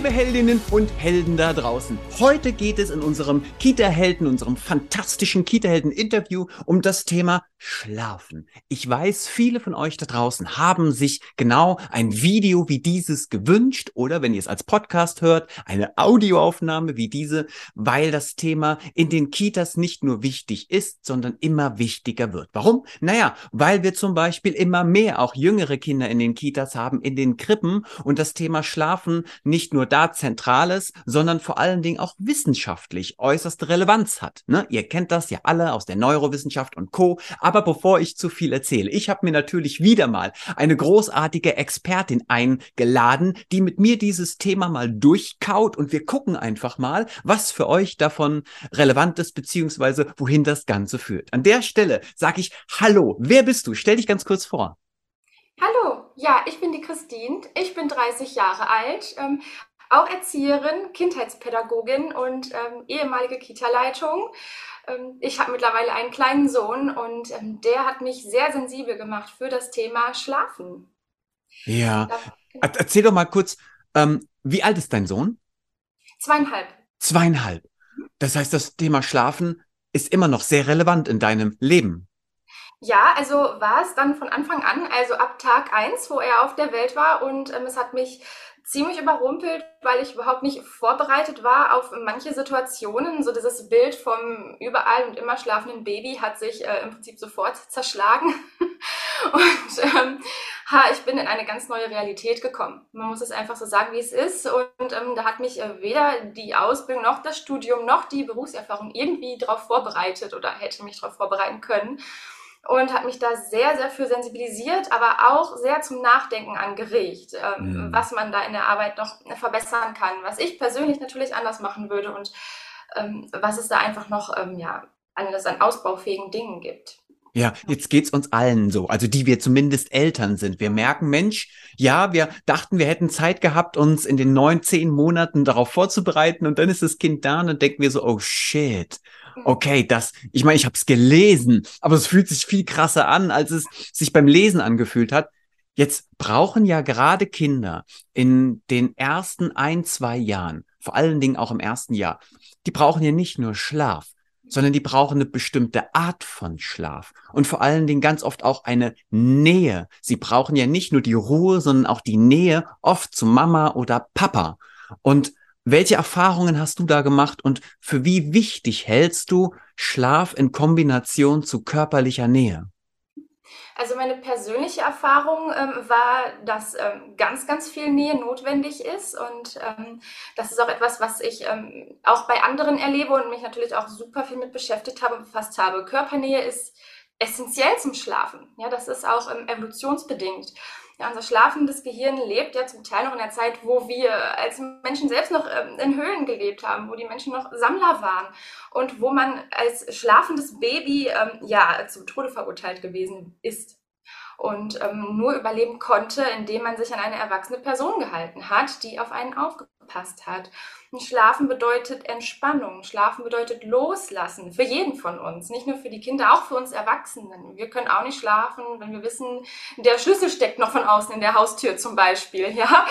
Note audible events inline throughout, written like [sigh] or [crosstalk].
liebe Heldinnen und Helden da draußen. Heute geht es in unserem Kita-Helden, unserem fantastischen Kita-Helden-Interview um das Thema Schlafen. Ich weiß, viele von euch da draußen haben sich genau ein Video wie dieses gewünscht oder wenn ihr es als Podcast hört, eine Audioaufnahme wie diese, weil das Thema in den Kitas nicht nur wichtig ist, sondern immer wichtiger wird. Warum? Naja, weil wir zum Beispiel immer mehr auch jüngere Kinder in den Kitas haben, in den Krippen und das Thema Schlafen nicht nur da zentral ist, sondern vor allen Dingen auch wissenschaftlich äußerste Relevanz hat. Ne? Ihr kennt das ja alle aus der Neurowissenschaft und Co. Aber bevor ich zu viel erzähle, ich habe mir natürlich wieder mal eine großartige Expertin eingeladen, die mit mir dieses Thema mal durchkaut und wir gucken einfach mal, was für euch davon relevant ist, beziehungsweise wohin das Ganze führt. An der Stelle sage ich Hallo, wer bist du? Stell dich ganz kurz vor. Hallo, ja, ich bin die Christine, ich bin 30 Jahre alt, ähm, auch Erzieherin, Kindheitspädagogin und ähm, ehemalige Kita-Leitung. Ähm, ich habe mittlerweile einen kleinen Sohn und ähm, der hat mich sehr sensibel gemacht für das Thema Schlafen. Ja, ja. erzähl doch mal kurz, ähm, wie alt ist dein Sohn? Zweieinhalb. Zweieinhalb. Das heißt, das Thema Schlafen ist immer noch sehr relevant in deinem Leben. Ja, also war es dann von Anfang an, also ab Tag eins, wo er auf der Welt war und ähm, es hat mich ziemlich überrumpelt, weil ich überhaupt nicht vorbereitet war auf manche Situationen. So dieses Bild vom überall und immer schlafenden Baby hat sich äh, im Prinzip sofort zerschlagen. [laughs] und ähm, ha, ich bin in eine ganz neue Realität gekommen. Man muss es einfach so sagen, wie es ist. Und ähm, da hat mich äh, weder die Ausbildung noch das Studium noch die Berufserfahrung irgendwie darauf vorbereitet oder hätte mich darauf vorbereiten können und hat mich da sehr, sehr für sensibilisiert, aber auch sehr zum Nachdenken angeregt, ähm, mhm. was man da in der Arbeit noch verbessern kann, was ich persönlich natürlich anders machen würde und ähm, was es da einfach noch ähm, ja, alles an ausbaufähigen Dingen gibt. Ja, jetzt geht's uns allen so, also die wir zumindest Eltern sind. Wir merken, Mensch, ja, wir dachten, wir hätten Zeit gehabt, uns in den neun, zehn Monaten darauf vorzubereiten und dann ist das Kind da und dann denken wir so, oh shit, okay, das, ich meine, ich habe es gelesen, aber es fühlt sich viel krasser an, als es sich beim Lesen angefühlt hat. Jetzt brauchen ja gerade Kinder in den ersten ein, zwei Jahren, vor allen Dingen auch im ersten Jahr, die brauchen ja nicht nur Schlaf, sondern die brauchen eine bestimmte Art von Schlaf und vor allen Dingen ganz oft auch eine Nähe. Sie brauchen ja nicht nur die Ruhe, sondern auch die Nähe oft zu Mama oder Papa. Und welche Erfahrungen hast du da gemacht und für wie wichtig hältst du Schlaf in Kombination zu körperlicher Nähe? Also meine persönliche Erfahrung ähm, war, dass ähm, ganz, ganz viel Nähe notwendig ist und ähm, das ist auch etwas, was ich ähm, auch bei anderen erlebe und mich natürlich auch super viel mit beschäftigt habe und befasst habe. Körpernähe ist essentiell zum Schlafen. Ja, das ist auch ähm, evolutionsbedingt. Ja, unser schlafendes Gehirn lebt ja zum Teil noch in der Zeit, wo wir als Menschen selbst noch ähm, in Höhlen gelebt haben, wo die Menschen noch Sammler waren und wo man als schlafendes Baby ähm, ja zum Tode verurteilt gewesen ist und ähm, nur überleben konnte, indem man sich an eine erwachsene Person gehalten hat, die auf einen aufgepasst hat. Schlafen bedeutet Entspannung. Schlafen bedeutet Loslassen. Für jeden von uns. Nicht nur für die Kinder, auch für uns Erwachsenen. Wir können auch nicht schlafen, wenn wir wissen, der Schlüssel steckt noch von außen in der Haustür zum Beispiel. [laughs] Ja?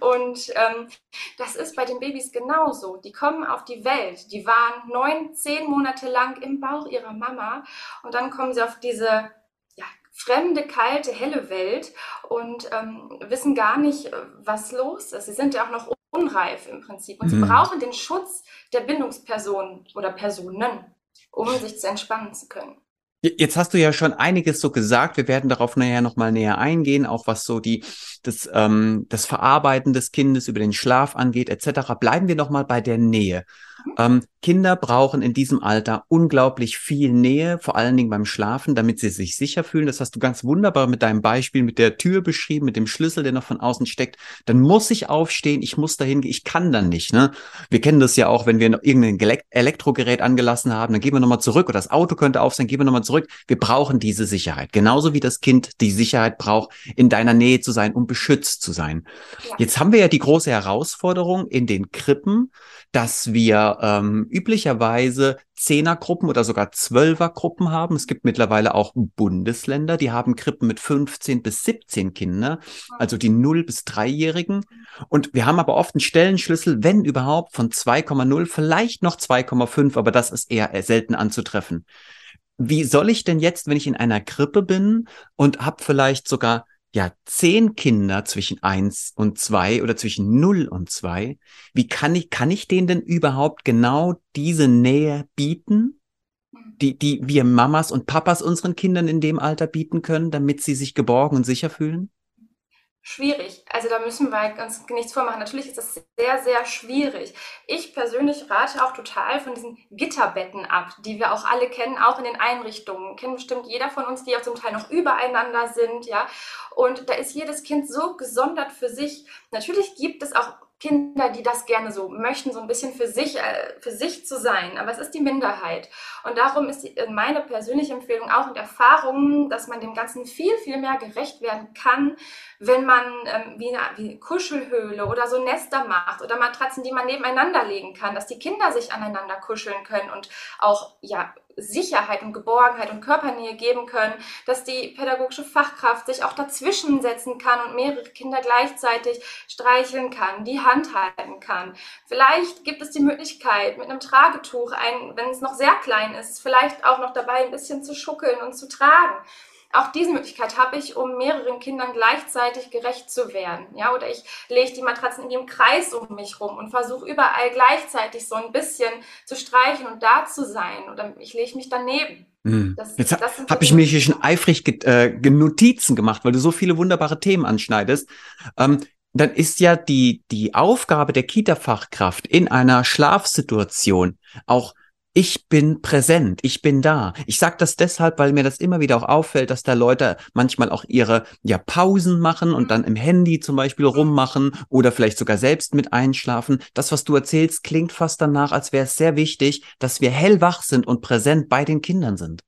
Und ähm, das ist bei den Babys genauso. Die kommen auf die Welt. Die waren neun, zehn Monate lang im Bauch ihrer Mama. Und dann kommen sie auf diese fremde, kalte, helle Welt und ähm, wissen gar nicht, was los ist. Sie sind ja auch noch unreif im Prinzip. Und mhm. sie brauchen den Schutz der Bindungsperson oder Personen, um sich zu entspannen zu können. Jetzt hast du ja schon einiges so gesagt. Wir werden darauf nachher nochmal näher eingehen, auch was so die, das, ähm, das Verarbeiten des Kindes über den Schlaf angeht, etc. Bleiben wir nochmal bei der Nähe. Ähm, Kinder brauchen in diesem Alter unglaublich viel Nähe, vor allen Dingen beim Schlafen, damit sie sich sicher fühlen. Das hast du ganz wunderbar mit deinem Beispiel mit der Tür beschrieben, mit dem Schlüssel, der noch von außen steckt. Dann muss ich aufstehen, ich muss dahin gehen, ich kann dann nicht. Ne? Wir kennen das ja auch, wenn wir irgendein Elektrogerät angelassen haben, dann gehen wir nochmal zurück oder das Auto könnte auf sein, gehen wir nochmal zurück. Wir brauchen diese Sicherheit. Genauso wie das Kind die Sicherheit braucht, in deiner Nähe zu sein, um beschützt zu sein. Ja. Jetzt haben wir ja die große Herausforderung in den Krippen, dass wir ähm, üblicherweise Zehnergruppen oder sogar Zwölfergruppen haben. Es gibt mittlerweile auch Bundesländer, die haben Krippen mit 15 bis 17 Kinder, also die 0 bis 3-Jährigen. Und wir haben aber oft einen Stellenschlüssel, wenn überhaupt, von 2,0, vielleicht noch 2,5, aber das ist eher selten anzutreffen. Wie soll ich denn jetzt, wenn ich in einer Krippe bin und habe vielleicht sogar ja, zehn Kinder zwischen eins und zwei oder zwischen null und zwei. Wie kann ich, kann ich denen denn überhaupt genau diese Nähe bieten, die, die wir Mamas und Papas unseren Kindern in dem Alter bieten können, damit sie sich geborgen und sicher fühlen? Schwierig. Also da müssen wir uns nichts vormachen. Natürlich ist das sehr, sehr schwierig. Ich persönlich rate auch total von diesen Gitterbetten ab, die wir auch alle kennen, auch in den Einrichtungen. Kennen bestimmt jeder von uns, die auch zum Teil noch übereinander sind, ja. Und da ist jedes Kind so gesondert für sich. Natürlich gibt es auch Kinder, die das gerne so möchten, so ein bisschen für sich, äh, für sich zu sein. Aber es ist die Minderheit. Und darum ist die, meine persönliche Empfehlung auch in Erfahrungen, dass man dem Ganzen viel, viel mehr gerecht werden kann, wenn man ähm, wie, eine, wie Kuschelhöhle oder so Nester macht oder Matratzen, die man nebeneinander legen kann, dass die Kinder sich aneinander kuscheln können und auch ja Sicherheit und Geborgenheit und Körpernähe geben können, dass die pädagogische Fachkraft sich auch dazwischen setzen kann und mehrere Kinder gleichzeitig streicheln kann, die Hand halten kann. Vielleicht gibt es die Möglichkeit, mit einem Tragetuch, ein, wenn es noch sehr klein ist, vielleicht auch noch dabei ein bisschen zu schuckeln und zu tragen. Auch diese Möglichkeit habe ich, um mehreren Kindern gleichzeitig gerecht zu werden. Ja, oder ich lege die Matratzen in dem Kreis um mich rum und versuche überall gleichzeitig so ein bisschen zu streichen und da zu sein. Oder ich lege mich daneben. Hm. Das, Jetzt habe ich mir hier schon eifrig äh, Notizen gemacht, weil du so viele wunderbare Themen anschneidest. Ähm, dann ist ja die, die Aufgabe der Kita-Fachkraft in einer Schlafsituation auch ich bin präsent, ich bin da. Ich sage das deshalb, weil mir das immer wieder auch auffällt, dass da Leute manchmal auch ihre ja Pausen machen und dann im Handy zum Beispiel rummachen oder vielleicht sogar selbst mit einschlafen. Das, was du erzählst, klingt fast danach, als wäre es sehr wichtig, dass wir hellwach sind und präsent bei den Kindern sind.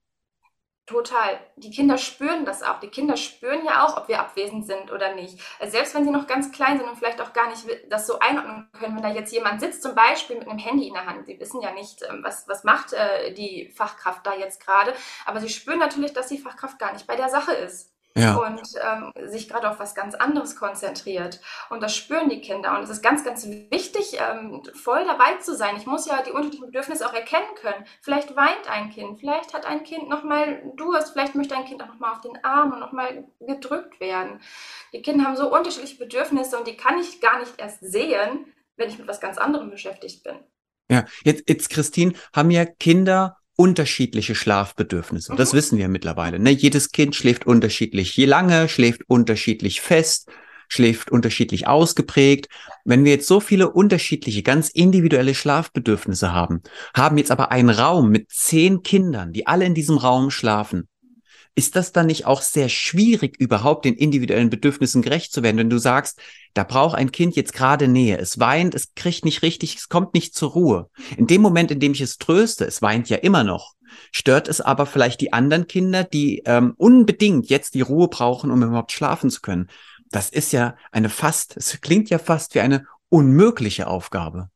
Total. Die Kinder spüren das auch. Die Kinder spüren ja auch, ob wir abwesend sind oder nicht. Also selbst wenn sie noch ganz klein sind und vielleicht auch gar nicht das so einordnen können, wenn da jetzt jemand sitzt, zum Beispiel mit einem Handy in der Hand. Sie wissen ja nicht, ähm, was, was macht äh, die Fachkraft da jetzt gerade. Aber sie spüren natürlich, dass die Fachkraft gar nicht bei der Sache ist ja. und ähm, sich gerade auf was ganz anderes konzentriert. Und das spüren die Kinder. Und es ist ganz, ganz wichtig, ähm, voll dabei zu sein. Ich muss ja die unterschiedlichen Bedürfnisse auch erkennen können. Vielleicht weint ein Kind, vielleicht hat ein Kind nochmal Durst, vielleicht möchte ein Kind auch nochmal auf den Arm und nochmal gedrückt werden. Die Kinder haben so unterschiedliche Bedürfnisse und die kann ich gar nicht erst sehen, wenn ich mit was ganz anderem beschäftigt bin. Ja, jetzt, jetzt Christine, haben ja Kinder unterschiedliche Schlafbedürfnisse. Das mhm. wissen wir mittlerweile. Ne? Jedes Kind schläft unterschiedlich je lange, schläft unterschiedlich fest, schläft unterschiedlich ausgeprägt. Wenn wir jetzt so viele unterschiedliche, ganz individuelle Schlafbedürfnisse haben, haben jetzt aber einen Raum mit zehn Kindern, die alle in diesem Raum schlafen, ist das dann nicht auch sehr schwierig, überhaupt den individuellen Bedürfnissen gerecht zu werden, wenn du sagst, da braucht ein Kind jetzt gerade Nähe, es weint, es kriegt nicht richtig, es kommt nicht zur Ruhe. In dem Moment, in dem ich es tröste, es weint ja immer noch, stört es aber vielleicht die anderen Kinder, die ähm, unbedingt jetzt die Ruhe brauchen, um überhaupt schlafen zu können. Das ist ja eine fast, es klingt ja fast wie eine unmögliche Aufgabe.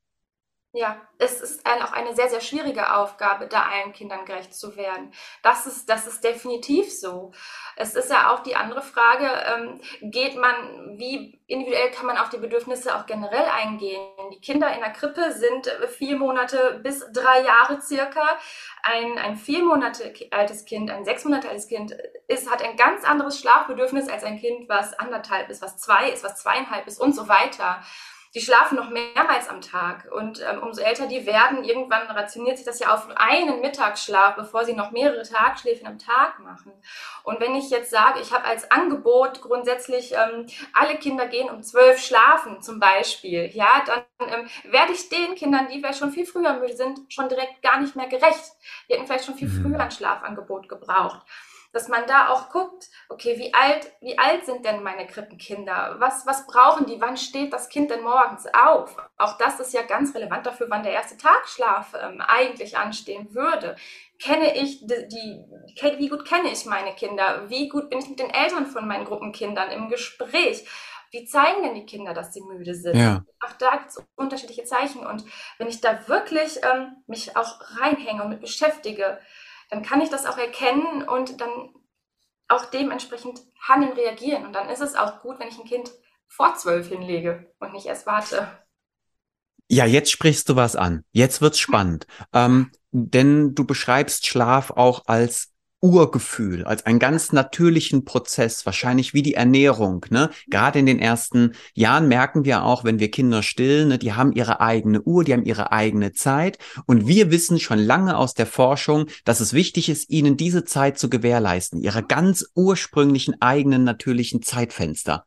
Ja, es ist ein, auch eine sehr, sehr schwierige Aufgabe, da allen Kindern gerecht zu werden. Das ist, das ist definitiv so. Es ist ja auch die andere Frage, ähm, geht man, wie individuell kann man auf die Bedürfnisse auch generell eingehen? Die Kinder in der Krippe sind vier Monate bis drei Jahre circa. Ein, ein vier Monate altes Kind, ein sechs Monate altes Kind ist, hat ein ganz anderes Schlafbedürfnis als ein Kind, was anderthalb ist, was zwei ist, was zweieinhalb ist und so weiter die schlafen noch mehrmals am Tag. Und ähm, umso älter die werden, irgendwann rationiert sich das ja auf einen Mittagsschlaf, bevor sie noch mehrere Tagschläfen am Tag machen. Und wenn ich jetzt sage, ich habe als Angebot grundsätzlich, ähm, alle Kinder gehen um zwölf schlafen zum Beispiel, ja, dann ähm, werde ich den Kindern, die vielleicht schon viel früher müde sind, schon direkt gar nicht mehr gerecht. Die hätten vielleicht schon viel mhm. früher ein Schlafangebot gebraucht dass man da auch guckt, okay, wie alt, wie alt sind denn meine Krippenkinder? Was, was brauchen die? Wann steht das Kind denn morgens auf? Auch das ist ja ganz relevant dafür, wann der erste Tagschlaf ähm, eigentlich anstehen würde. Kenne ich die, die, wie gut kenne ich meine Kinder? Wie gut bin ich mit den Eltern von meinen Gruppenkindern im Gespräch? wie zeigen denn die Kinder, dass sie müde sind? Ja. Auch da gibt es unterschiedliche Zeichen. Und wenn ich da wirklich ähm, mich auch reinhänge und mit beschäftige, dann kann ich das auch erkennen und dann auch dementsprechend handeln, reagieren. Und dann ist es auch gut, wenn ich ein Kind vor zwölf hinlege und nicht erst warte. Ja, jetzt sprichst du was an. Jetzt wird's spannend. Ähm, denn du beschreibst Schlaf auch als Urgefühl, als einen ganz natürlichen Prozess, wahrscheinlich wie die Ernährung. Ne? Gerade in den ersten Jahren merken wir auch, wenn wir Kinder stillen, ne, die haben ihre eigene Uhr, die haben ihre eigene Zeit. Und wir wissen schon lange aus der Forschung, dass es wichtig ist, ihnen diese Zeit zu gewährleisten, ihre ganz ursprünglichen eigenen natürlichen Zeitfenster.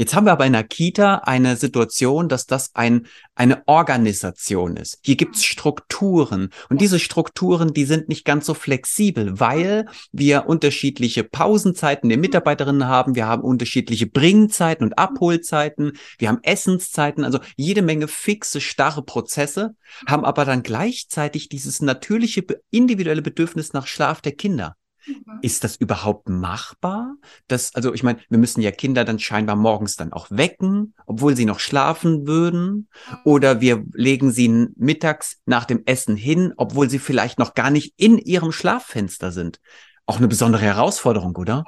Jetzt haben wir aber in der Kita eine Situation, dass das ein, eine Organisation ist. Hier gibt's Strukturen. Und diese Strukturen, die sind nicht ganz so flexibel, weil wir unterschiedliche Pausenzeiten der Mitarbeiterinnen haben, wir haben unterschiedliche Bringzeiten und Abholzeiten, wir haben Essenszeiten, also jede Menge fixe, starre Prozesse, haben aber dann gleichzeitig dieses natürliche individuelle Bedürfnis nach Schlaf der Kinder. Mhm. Ist das überhaupt machbar? Das, also ich meine, wir müssen ja Kinder dann scheinbar morgens dann auch wecken, obwohl sie noch schlafen würden. Oder wir legen sie mittags nach dem Essen hin, obwohl sie vielleicht noch gar nicht in ihrem Schlaffenster sind. Auch eine besondere Herausforderung, oder?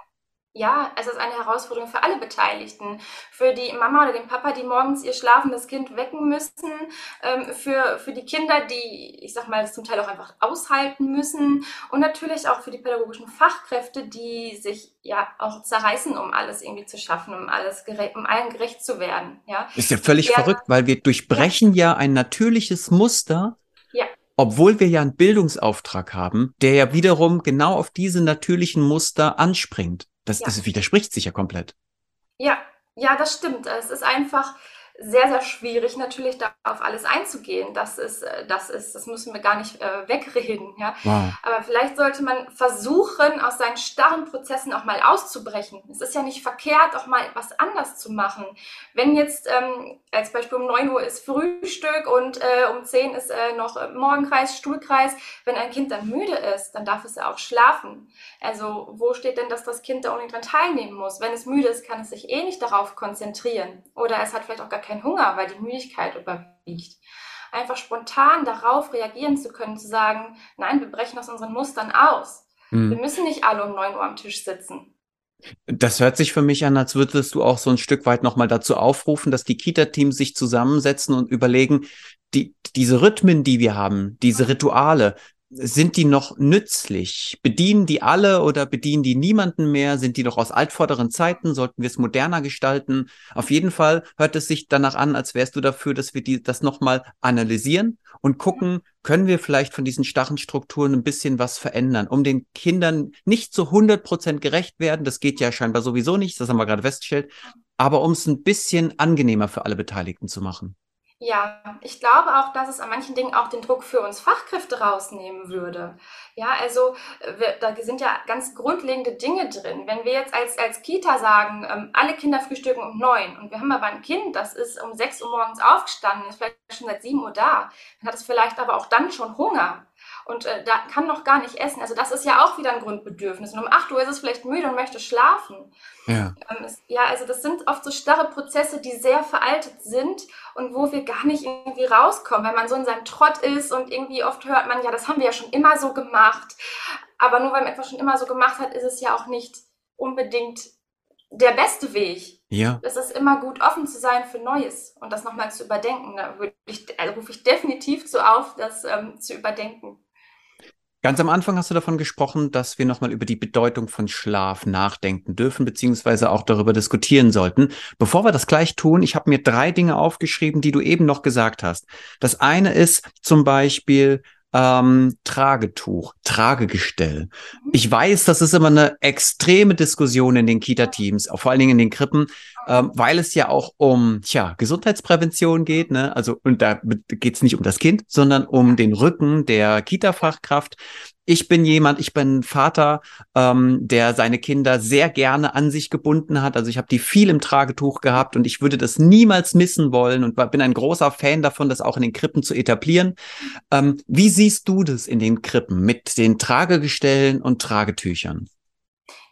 Ja, es ist eine Herausforderung für alle Beteiligten. Für die Mama oder den Papa, die morgens ihr schlafendes Kind wecken müssen. Ähm, für, für die Kinder, die, ich sag mal, das zum Teil auch einfach aushalten müssen. Und natürlich auch für die pädagogischen Fachkräfte, die sich ja auch zerreißen, um alles irgendwie zu schaffen, um alles gerecht, um allen gerecht zu werden. Ja. Ist ja völlig ja, verrückt, weil wir durchbrechen ja, ja ein natürliches Muster. Obwohl wir ja einen Bildungsauftrag haben, der ja wiederum genau auf diese natürlichen Muster anspringt. Das, ja. das widerspricht sich ja komplett. Ja, ja, das stimmt. Es ist einfach sehr, sehr schwierig, natürlich da auf alles einzugehen. Das ist, äh, das ist, das müssen wir gar nicht äh, wegreden, ja. Wow. Aber vielleicht sollte man versuchen, aus seinen starren Prozessen auch mal auszubrechen. Es ist ja nicht verkehrt, auch mal was anders zu machen. Wenn jetzt ähm, als Beispiel um 9 Uhr ist Frühstück und äh, um 10 ist äh, noch Morgenkreis, Stuhlkreis, wenn ein Kind dann müde ist, dann darf es ja auch schlafen. Also wo steht denn, dass das Kind da unbedingt dran teilnehmen muss? Wenn es müde ist, kann es sich eh nicht darauf konzentrieren. Oder es hat vielleicht auch gar keinen Hunger, weil die Müdigkeit überwiegt. Einfach spontan darauf reagieren zu können, zu sagen, nein, wir brechen aus unseren Mustern aus. Mhm. Wir müssen nicht alle um 9 Uhr am Tisch sitzen. Das hört sich für mich an, als würdest du auch so ein Stück weit nochmal dazu aufrufen, dass die Kita-Teams sich zusammensetzen und überlegen, die, diese Rhythmen, die wir haben, diese Rituale, sind die noch nützlich? Bedienen die alle oder bedienen die niemanden mehr? Sind die noch aus altvorderen Zeiten? Sollten wir es moderner gestalten? Auf jeden Fall hört es sich danach an, als wärst du dafür, dass wir die, das nochmal analysieren und gucken, können wir vielleicht von diesen starren Strukturen ein bisschen was verändern, um den Kindern nicht zu 100 Prozent gerecht werden. Das geht ja scheinbar sowieso nicht. Das haben wir gerade festgestellt. Aber um es ein bisschen angenehmer für alle Beteiligten zu machen. Ja, ich glaube auch, dass es an manchen Dingen auch den Druck für uns Fachkräfte rausnehmen würde. Ja, also äh, wir, da sind ja ganz grundlegende Dinge drin. Wenn wir jetzt als, als Kita sagen, ähm, alle Kinder frühstücken um neun und wir haben aber ein Kind, das ist um sechs Uhr morgens aufgestanden, ist vielleicht schon seit sieben Uhr da, dann hat es vielleicht aber auch dann schon Hunger und äh, da kann noch gar nicht essen. Also das ist ja auch wieder ein Grundbedürfnis. Und um 8 Uhr ist es vielleicht müde und möchte schlafen. Ja. Ähm, es, ja, also das sind oft so starre Prozesse, die sehr veraltet sind und wo wir gar nicht irgendwie rauskommen, wenn man so in seinem Trott ist und irgendwie oft hört man, ja, das haben wir ja schon immer so gemacht. Aber nur weil man etwas schon immer so gemacht hat, ist es ja auch nicht unbedingt der beste Weg. Ja. Es ist immer gut, offen zu sein für Neues und das nochmal zu überdenken. Da ich, also rufe ich definitiv so auf, das ähm, zu überdenken. Ganz am Anfang hast du davon gesprochen, dass wir nochmal über die Bedeutung von Schlaf nachdenken dürfen, beziehungsweise auch darüber diskutieren sollten. Bevor wir das gleich tun, ich habe mir drei Dinge aufgeschrieben, die du eben noch gesagt hast. Das eine ist zum Beispiel, ähm, Tragetuch, Tragegestell. Ich weiß, das ist immer eine extreme Diskussion in den Kita-Teams, vor allen Dingen in den Krippen, ähm, weil es ja auch um tja, Gesundheitsprävention geht. Ne? Also, und da geht es nicht um das Kind, sondern um den Rücken der Kita-Fachkraft. Ich bin jemand, ich bin Vater, ähm, der seine Kinder sehr gerne an sich gebunden hat. Also ich habe die viel im Tragetuch gehabt und ich würde das niemals missen wollen und bin ein großer Fan davon, das auch in den Krippen zu etablieren. Ähm, wie siehst du das in den Krippen mit den Tragegestellen und Tragetüchern?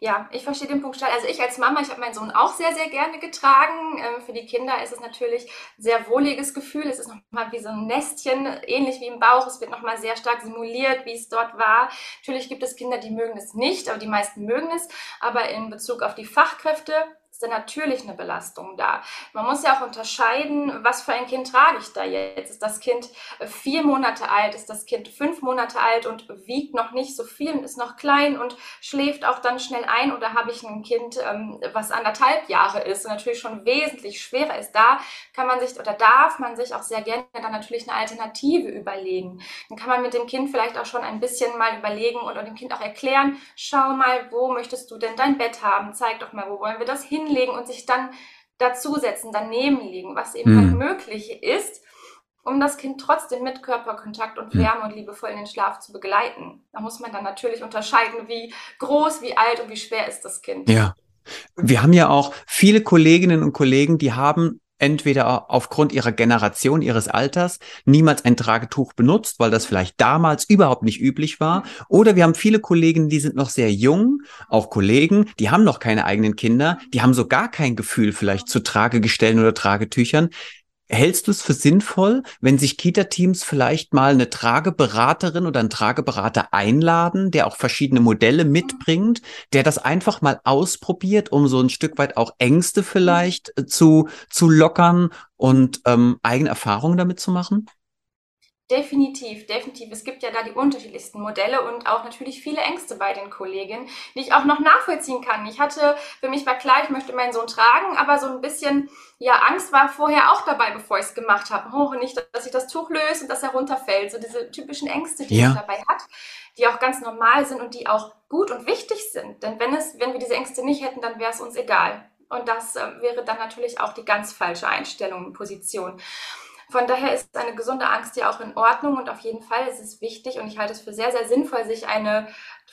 Ja, ich verstehe den Punkt. Also ich als Mama, ich habe meinen Sohn auch sehr, sehr gerne getragen. Ähm, für die Kinder ist es natürlich ein sehr wohliges Gefühl. Es ist nochmal wie so ein Nestchen, ähnlich wie im Bauch. Es wird nochmal sehr stark simuliert, wie es dort war. Natürlich gibt es Kinder, die mögen es nicht, aber die meisten mögen es. Aber in Bezug auf die Fachkräfte ist natürlich eine Belastung da. Man muss ja auch unterscheiden, was für ein Kind trage ich da jetzt. Ist das Kind äh, vier Monate alt, ist das Kind fünf Monate alt und wiegt noch nicht so viel und ist noch klein und schläft auch dann schnell ein oder habe ich ein Kind, ähm, was anderthalb Jahre ist und natürlich schon wesentlich schwerer ist. Da kann man sich oder darf man sich auch sehr gerne dann natürlich eine Alternative überlegen. Dann kann man mit dem Kind vielleicht auch schon ein bisschen mal überlegen oder dem Kind auch erklären, schau mal, wo möchtest du denn dein Bett haben? Zeig doch mal, wo wollen wir das hin? Hinlegen und sich dann dazusetzen, daneben liegen, was eben mhm. halt möglich ist, um das Kind trotzdem mit Körperkontakt und Wärme und liebevoll in den Schlaf zu begleiten. Da muss man dann natürlich unterscheiden, wie groß, wie alt und wie schwer ist das Kind. Ja. Wir haben ja auch viele Kolleginnen und Kollegen, die haben entweder aufgrund ihrer Generation, ihres Alters niemals ein Tragetuch benutzt, weil das vielleicht damals überhaupt nicht üblich war. Oder wir haben viele Kollegen, die sind noch sehr jung, auch Kollegen, die haben noch keine eigenen Kinder, die haben so gar kein Gefühl vielleicht zu Tragegestellen oder Tragetüchern. Hältst du es für sinnvoll, wenn sich Kita-Teams vielleicht mal eine Trageberaterin oder einen Trageberater einladen, der auch verschiedene Modelle mitbringt, der das einfach mal ausprobiert, um so ein Stück weit auch Ängste vielleicht äh, zu, zu lockern und ähm, eigene Erfahrungen damit zu machen? Definitiv, definitiv. Es gibt ja da die unterschiedlichsten Modelle und auch natürlich viele Ängste bei den Kolleginnen, die ich auch noch nachvollziehen kann. Ich hatte, für mich war klar, ich möchte meinen Sohn tragen, aber so ein bisschen, ja, Angst war vorher auch dabei, bevor ich es gemacht habe. Oh, nicht, dass ich das Tuch löse und dass er runterfällt. So diese typischen Ängste, die ja. man dabei hat, die auch ganz normal sind und die auch gut und wichtig sind. Denn wenn es, wenn wir diese Ängste nicht hätten, dann wäre es uns egal. Und das äh, wäre dann natürlich auch die ganz falsche Einstellung und Position. Von daher ist eine gesunde Angst ja auch in Ordnung und auf jeden Fall ist es wichtig und ich halte es für sehr, sehr sinnvoll, sich eine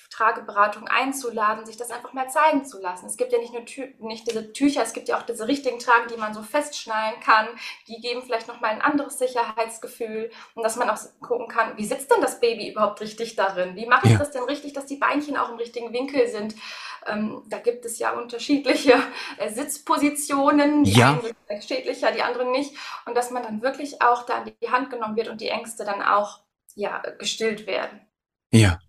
Trageberatung einzuladen, sich das einfach mal zeigen zu lassen. Es gibt ja nicht nur Tü nicht diese Tücher, es gibt ja auch diese richtigen Tragen, die man so festschnallen kann. Die geben vielleicht nochmal ein anderes Sicherheitsgefühl und dass man auch gucken kann, wie sitzt denn das Baby überhaupt richtig darin? Wie mache ich ja. das denn richtig, dass die Beinchen auch im richtigen Winkel sind? Ähm, da gibt es ja unterschiedliche äh, Sitzpositionen. Die ja. einen sind vielleicht schädlicher, die anderen nicht. Und dass man dann wirklich auch da in die Hand genommen wird und die Ängste dann auch ja, gestillt werden. Ja.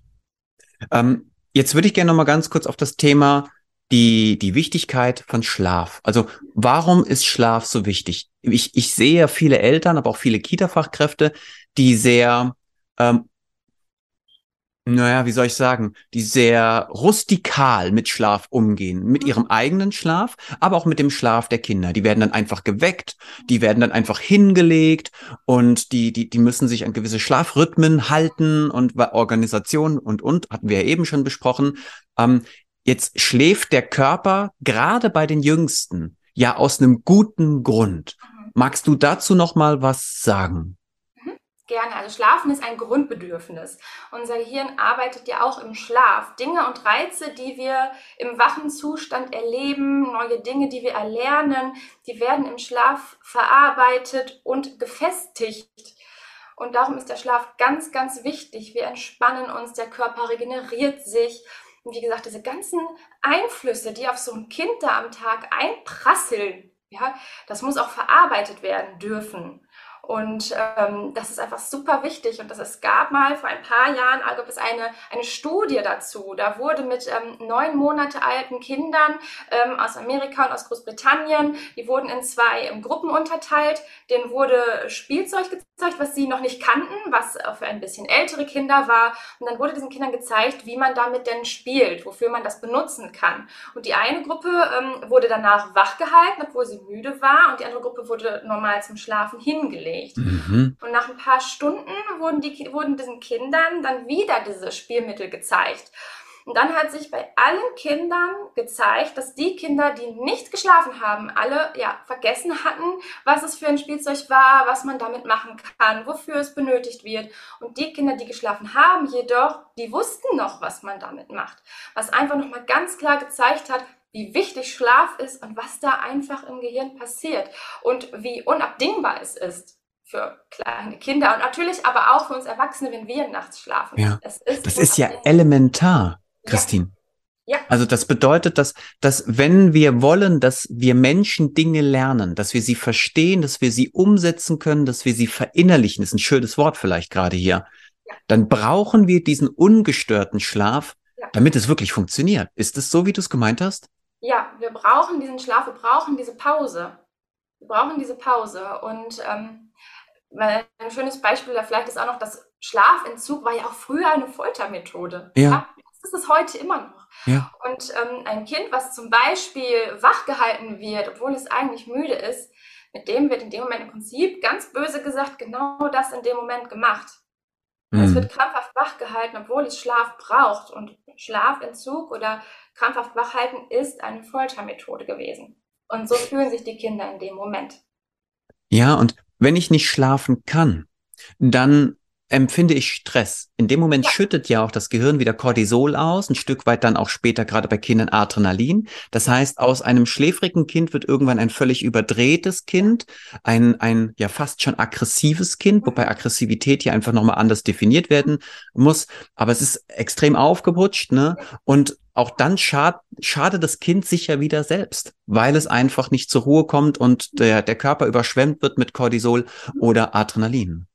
Ähm, jetzt würde ich gerne noch mal ganz kurz auf das Thema die, die Wichtigkeit von Schlaf. Also warum ist Schlaf so wichtig? Ich, ich sehe viele Eltern, aber auch viele Kita-Fachkräfte, die sehr ähm, naja, wie soll ich sagen, die sehr rustikal mit Schlaf umgehen, mit mhm. ihrem eigenen Schlaf, aber auch mit dem Schlaf der Kinder. Die werden dann einfach geweckt, die werden dann einfach hingelegt und die, die, die müssen sich an gewisse Schlafrhythmen halten und Organisation und, und, hatten wir ja eben schon besprochen. Ähm, jetzt schläft der Körper gerade bei den Jüngsten ja aus einem guten Grund. Mhm. Magst du dazu noch mal was sagen? Gerne. Also Schlafen ist ein Grundbedürfnis. Unser Gehirn arbeitet ja auch im Schlaf. Dinge und Reize, die wir im wachen Zustand erleben, neue Dinge, die wir erlernen, die werden im Schlaf verarbeitet und gefestigt. Und darum ist der Schlaf ganz, ganz wichtig. Wir entspannen uns, der Körper regeneriert sich. Und wie gesagt, diese ganzen Einflüsse, die auf so ein Kind da am Tag einprasseln, ja, das muss auch verarbeitet werden dürfen. Und ähm, das ist einfach super wichtig. Und das, es gab mal vor ein paar Jahren gab es eine, eine Studie dazu. Da wurde mit ähm, neun Monate alten Kindern ähm, aus Amerika und aus Großbritannien, die wurden in zwei ähm, Gruppen unterteilt. Denen wurde Spielzeug gezeigt, was sie noch nicht kannten, was für ein bisschen ältere Kinder war. Und dann wurde diesen Kindern gezeigt, wie man damit denn spielt, wofür man das benutzen kann. Und die eine Gruppe ähm, wurde danach wachgehalten, obwohl sie müde war. Und die andere Gruppe wurde normal zum Schlafen hingelegt gelegt. Mhm. Und nach ein paar Stunden wurden, die, wurden diesen Kindern dann wieder diese Spielmittel gezeigt. Und dann hat sich bei allen Kindern gezeigt, dass die Kinder, die nicht geschlafen haben, alle ja vergessen hatten, was es für ein Spielzeug war, was man damit machen kann, wofür es benötigt wird. Und die Kinder, die geschlafen haben, jedoch, die wussten noch, was man damit macht. Was einfach nochmal ganz klar gezeigt hat, wie wichtig Schlaf ist und was da einfach im Gehirn passiert und wie unabdingbar es ist für kleine Kinder und natürlich aber auch für uns Erwachsene, wenn wir nachts schlafen. Ja. das ist, das ist ja elementar, Christine. Ja. Also das bedeutet, dass, dass wenn wir wollen, dass wir Menschen Dinge lernen, dass wir sie verstehen, dass wir sie umsetzen können, dass wir sie verinnerlichen, ist ein schönes Wort vielleicht gerade hier, ja. dann brauchen wir diesen ungestörten Schlaf, ja. damit es wirklich funktioniert. Ist es so, wie du es gemeint hast? Ja, wir brauchen diesen Schlaf, wir brauchen diese Pause. Wir brauchen diese Pause. Und ähm, ein schönes Beispiel da vielleicht ist auch noch, dass Schlafentzug war ja auch früher eine Foltermethode. Ja. Das ist es heute immer noch. Ja. Und ähm, ein Kind, was zum Beispiel wachgehalten wird, obwohl es eigentlich müde ist, mit dem wird in dem Moment im Prinzip ganz böse gesagt genau das in dem Moment gemacht. Mhm. Es wird krampfhaft wachgehalten, obwohl es Schlaf braucht. Und Schlafentzug oder krampfhaft wachhalten ist eine Foltermethode gewesen. Und so fühlen sich die Kinder in dem Moment. Ja, und wenn ich nicht schlafen kann, dann empfinde ich Stress. In dem Moment ja. schüttet ja auch das Gehirn wieder Cortisol aus, ein Stück weit dann auch später gerade bei Kindern Adrenalin. Das heißt, aus einem schläfrigen Kind wird irgendwann ein völlig überdrehtes Kind, ein, ein ja fast schon aggressives Kind, wobei Aggressivität hier einfach nochmal anders definiert werden muss. Aber es ist extrem aufgeputscht, ne? Und auch dann schad, schadet das Kind sich ja wieder selbst, weil es einfach nicht zur Ruhe kommt und der, der Körper überschwemmt wird mit Cortisol oder Adrenalin.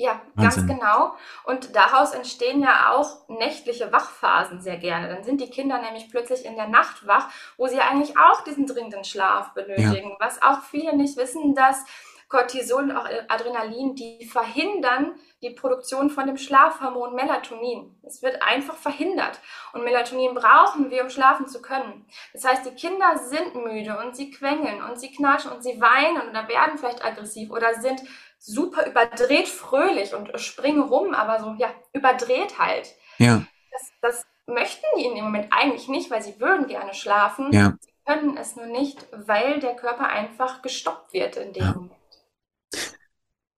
Ja, Wahnsinn. ganz genau. Und daraus entstehen ja auch nächtliche Wachphasen sehr gerne. Dann sind die Kinder nämlich plötzlich in der Nacht wach, wo sie eigentlich auch diesen dringenden Schlaf benötigen. Ja. Was auch viele nicht wissen, dass Cortisol und auch Adrenalin, die verhindern die Produktion von dem Schlafhormon Melatonin. Es wird einfach verhindert. Und Melatonin brauchen wir, um schlafen zu können. Das heißt, die Kinder sind müde und sie quengeln und sie knatschen und sie weinen oder werden vielleicht aggressiv oder sind super überdreht fröhlich und springen rum, aber so, ja, überdreht halt. Ja. Das, das möchten die in dem Moment eigentlich nicht, weil sie würden gerne schlafen. Ja. Sie können es nur nicht, weil der Körper einfach gestoppt wird in dem ja. Moment.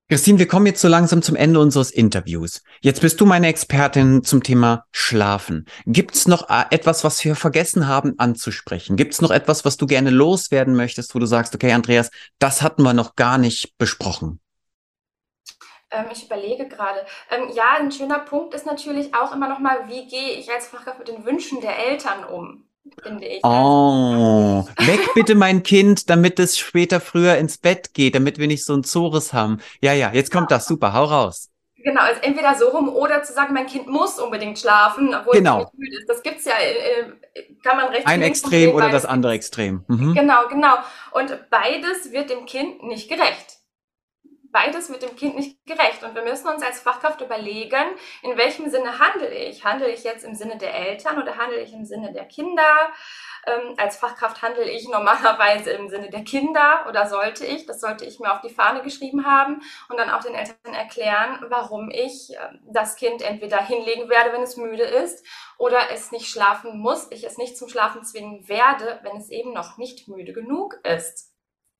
Christine, wir kommen jetzt so langsam zum Ende unseres Interviews. Jetzt bist du meine Expertin zum Thema Schlafen. Gibt es noch äh, etwas, was wir vergessen haben anzusprechen? Gibt es noch etwas, was du gerne loswerden möchtest, wo du sagst, okay, Andreas, das hatten wir noch gar nicht besprochen? Ähm, ich überlege gerade. Ähm, ja, ein schöner Punkt ist natürlich auch immer noch mal, wie gehe ich als Fachkraft mit den Wünschen der Eltern um? Finde ich. Oh, [laughs] weg bitte mein Kind, damit es später früher ins Bett geht, damit wir nicht so ein Zores haben. Ja, ja, jetzt kommt das, super, hau raus. Genau, also entweder so rum oder zu sagen, mein Kind muss unbedingt schlafen, obwohl genau. es nicht müde ist. Das gibt's ja, äh, kann man recht Ein Extrem oder das andere Extrem. Mhm. Genau, genau. Und beides wird dem Kind nicht gerecht beides wird dem Kind nicht gerecht. Und wir müssen uns als Fachkraft überlegen, in welchem Sinne handle ich? Handle ich jetzt im Sinne der Eltern oder handle ich im Sinne der Kinder? Ähm, als Fachkraft handle ich normalerweise im Sinne der Kinder oder sollte ich? Das sollte ich mir auf die Fahne geschrieben haben und dann auch den Eltern erklären, warum ich äh, das Kind entweder hinlegen werde, wenn es müde ist oder es nicht schlafen muss, ich es nicht zum Schlafen zwingen werde, wenn es eben noch nicht müde genug ist.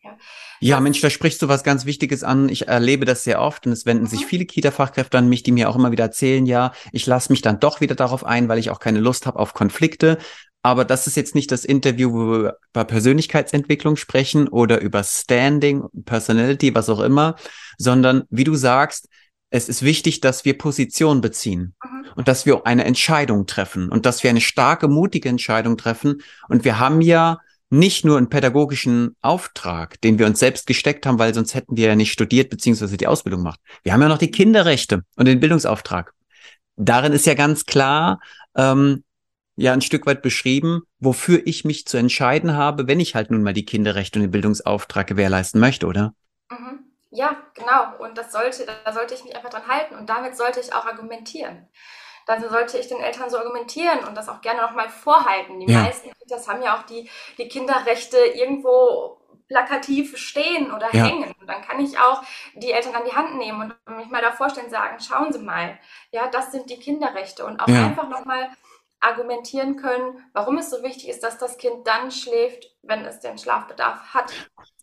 Ja, ja Mensch, da sprichst du was ganz Wichtiges an. Ich erlebe das sehr oft und es wenden mhm. sich viele Kita-Fachkräfte an mich, die mir auch immer wieder erzählen, ja, ich lasse mich dann doch wieder darauf ein, weil ich auch keine Lust habe auf Konflikte. Aber das ist jetzt nicht das Interview, wo wir über Persönlichkeitsentwicklung sprechen oder über Standing, Personality, was auch immer, sondern wie du sagst, es ist wichtig, dass wir Position beziehen mhm. und dass wir eine Entscheidung treffen und dass wir eine starke, mutige Entscheidung treffen. Und wir haben ja nicht nur einen pädagogischen Auftrag, den wir uns selbst gesteckt haben, weil sonst hätten wir ja nicht studiert beziehungsweise die Ausbildung gemacht. Wir haben ja noch die Kinderrechte und den Bildungsauftrag. Darin ist ja ganz klar, ähm, ja ein Stück weit beschrieben, wofür ich mich zu entscheiden habe, wenn ich halt nun mal die Kinderrechte und den Bildungsauftrag gewährleisten möchte, oder? Mhm. Ja, genau. Und das sollte, da sollte ich mich einfach dran halten und damit sollte ich auch argumentieren dann sollte ich den Eltern so argumentieren und das auch gerne nochmal vorhalten. Die ja. meisten Kitas haben ja auch die, die Kinderrechte irgendwo plakativ stehen oder ja. hängen. Und dann kann ich auch die Eltern an die Hand nehmen und mich mal da vorstellen, sagen, schauen Sie mal, ja, das sind die Kinderrechte und auch ja. einfach nochmal argumentieren können, warum es so wichtig ist, dass das Kind dann schläft, wenn es den Schlafbedarf hat.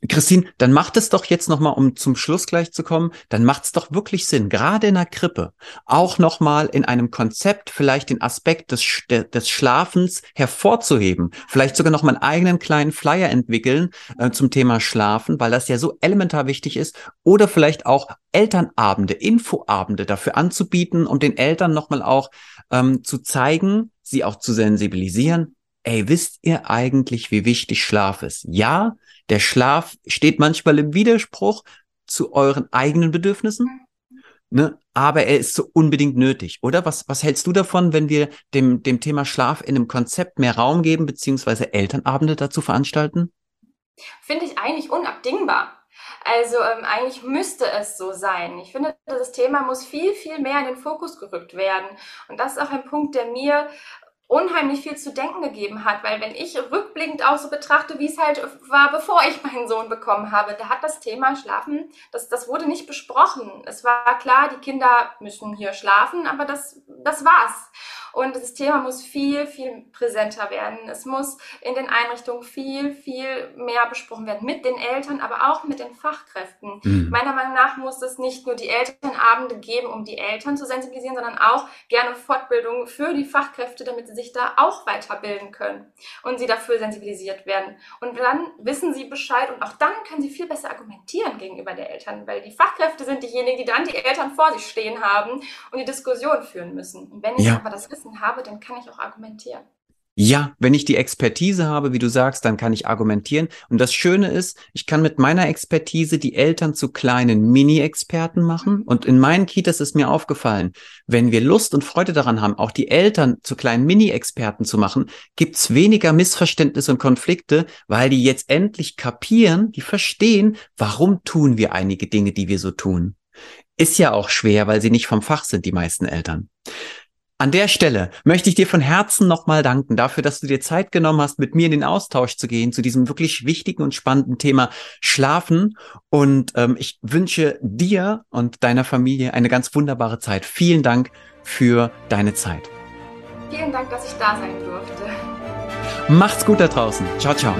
Christine, dann macht es doch jetzt nochmal, um zum Schluss gleich zu kommen, dann macht es doch wirklich Sinn, gerade in der Krippe, auch nochmal in einem Konzept vielleicht den Aspekt des, des Schlafens hervorzuheben. Vielleicht sogar nochmal einen eigenen kleinen Flyer entwickeln äh, zum Thema Schlafen, weil das ja so elementar wichtig ist. Oder vielleicht auch Elternabende, Infoabende dafür anzubieten, um den Eltern nochmal auch ähm, zu zeigen, sie auch zu sensibilisieren, ey, wisst ihr eigentlich, wie wichtig Schlaf ist? Ja, der Schlaf steht manchmal im Widerspruch zu euren eigenen Bedürfnissen, ne? aber er ist so unbedingt nötig, oder? Was, was hältst du davon, wenn wir dem, dem Thema Schlaf in einem Konzept mehr Raum geben, beziehungsweise Elternabende dazu veranstalten? Finde ich eigentlich unabdingbar. Also ähm, eigentlich müsste es so sein. Ich finde, das Thema muss viel, viel mehr in den Fokus gerückt werden. Und das ist auch ein Punkt, der mir unheimlich viel zu denken gegeben hat, weil wenn ich rückblickend auch so betrachte, wie es halt war, bevor ich meinen Sohn bekommen habe, da hat das Thema Schlafen, das, das wurde nicht besprochen. Es war klar, die Kinder müssen hier schlafen, aber das, das war's. Und das Thema muss viel, viel präsenter werden. Es muss in den Einrichtungen viel, viel mehr besprochen werden. Mit den Eltern, aber auch mit den Fachkräften. Mhm. Meiner Meinung nach muss es nicht nur die Elternabende geben, um die Eltern zu sensibilisieren, sondern auch gerne Fortbildungen für die Fachkräfte, damit sie sich da auch weiterbilden können und sie dafür sensibilisiert werden. Und dann wissen sie Bescheid und auch dann können sie viel besser argumentieren gegenüber der Eltern, weil die Fachkräfte sind diejenigen, die dann die Eltern vor sich stehen haben und die Diskussion führen müssen. Und wenn ich ja. aber das Wissen Wissen habe, dann kann ich auch argumentieren. Ja, wenn ich die Expertise habe, wie du sagst, dann kann ich argumentieren. Und das Schöne ist, ich kann mit meiner Expertise die Eltern zu kleinen Mini-Experten machen. Und in meinen Kitas ist mir aufgefallen, wenn wir Lust und Freude daran haben, auch die Eltern zu kleinen Mini-Experten zu machen, gibt's weniger Missverständnisse und Konflikte, weil die jetzt endlich kapieren, die verstehen, warum tun wir einige Dinge, die wir so tun. Ist ja auch schwer, weil sie nicht vom Fach sind, die meisten Eltern. An der Stelle möchte ich dir von Herzen nochmal danken dafür, dass du dir Zeit genommen hast, mit mir in den Austausch zu gehen zu diesem wirklich wichtigen und spannenden Thema Schlafen. Und ähm, ich wünsche dir und deiner Familie eine ganz wunderbare Zeit. Vielen Dank für deine Zeit. Vielen Dank, dass ich da sein durfte. Macht's gut da draußen. Ciao, ciao.